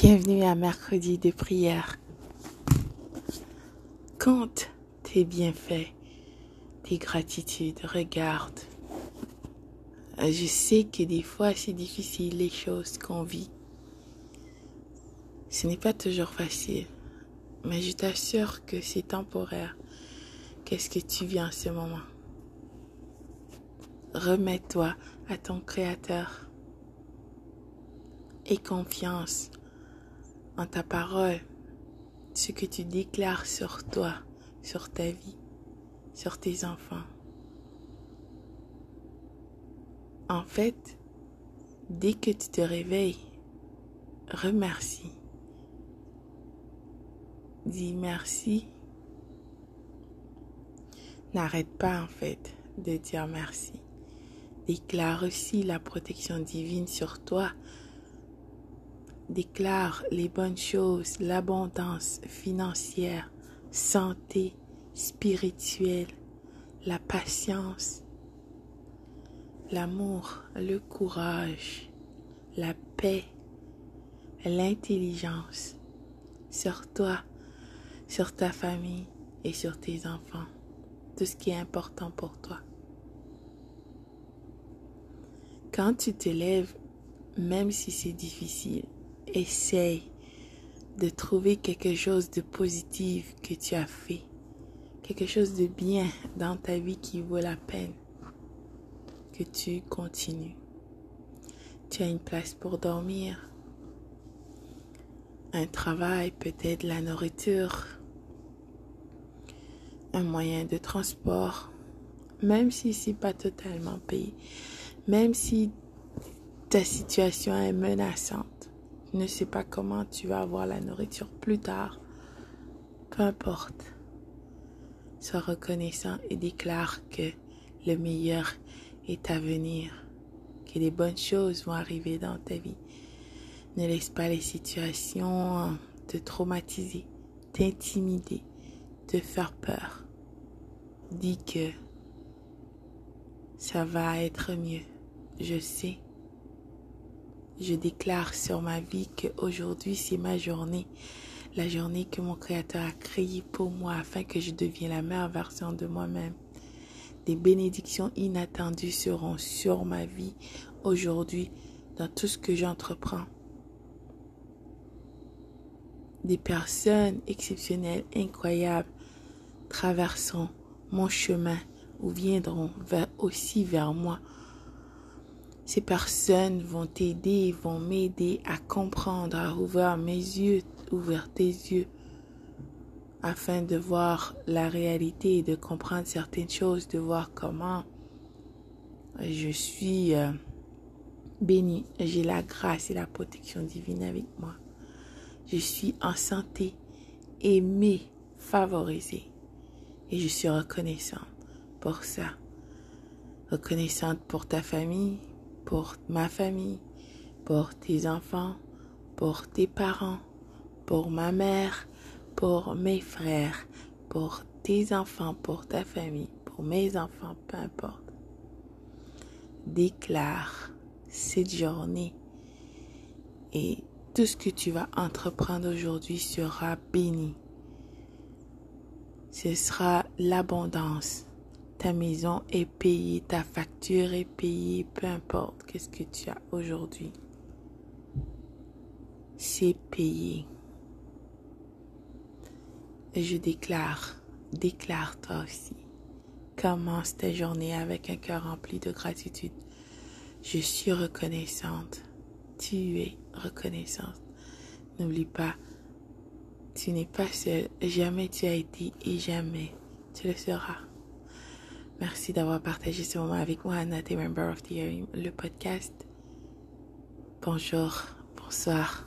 Bienvenue à mercredi de prière. Compte tes bienfaits, tes gratitudes, regarde. Je sais que des fois c'est difficile les choses qu'on vit. Ce n'est pas toujours facile, mais je t'assure que c'est temporaire. Qu'est-ce que tu vis en ce moment? Remets-toi à ton Créateur. Et confiance ta parole, ce que tu déclares sur toi, sur ta vie, sur tes enfants. En fait, dès que tu te réveilles, remercie. Dis merci. N'arrête pas en fait de dire merci. Déclare aussi la protection divine sur toi. Déclare les bonnes choses, l'abondance financière, santé, spirituelle, la patience, l'amour, le courage, la paix, l'intelligence sur toi, sur ta famille et sur tes enfants. Tout ce qui est important pour toi. Quand tu te lèves, même si c'est difficile, essaye de trouver quelque chose de positif que tu as fait, quelque chose de bien dans ta vie qui vaut la peine que tu continues. Tu as une place pour dormir, un travail, peut-être la nourriture, un moyen de transport, même si c'est pas totalement payé, même si ta situation est menaçante, ne sais pas comment tu vas avoir la nourriture plus tard, peu importe. Sois reconnaissant et déclare que le meilleur est à venir, que les bonnes choses vont arriver dans ta vie. Ne laisse pas les situations te traumatiser, t'intimider, te faire peur. Dis que ça va être mieux. Je sais. Je déclare sur ma vie qu'aujourd'hui c'est ma journée. La journée que mon Créateur a créée pour moi afin que je devienne la meilleure version de moi-même. Des bénédictions inattendues seront sur ma vie aujourd'hui dans tout ce que j'entreprends. Des personnes exceptionnelles, incroyables, traverseront mon chemin ou viendront aussi vers moi. Ces personnes vont t'aider, vont m'aider à comprendre, à ouvrir mes yeux, ouvrir tes yeux, afin de voir la réalité, de comprendre certaines choses, de voir comment je suis euh, bénie, j'ai la grâce et la protection divine avec moi. Je suis en santé, aimée, favorisée. Et je suis reconnaissante pour ça. Reconnaissante pour ta famille, pour ma famille, pour tes enfants, pour tes parents, pour ma mère, pour mes frères, pour tes enfants, pour ta famille, pour mes enfants, peu importe. Déclare cette journée et tout ce que tu vas entreprendre aujourd'hui sera béni. Ce sera l'abondance. Ta maison est payée, ta facture est payée, peu importe qu'est-ce que tu as aujourd'hui. C'est payé. Je déclare, déclare toi aussi. Commence ta journée avec un cœur rempli de gratitude. Je suis reconnaissante. Tu es reconnaissante. N'oublie pas, tu n'es pas seul. Jamais tu as été et jamais tu le seras. Merci d'avoir partagé ce moment avec moi, Anna, Member of the podcast. Bonjour, bonsoir.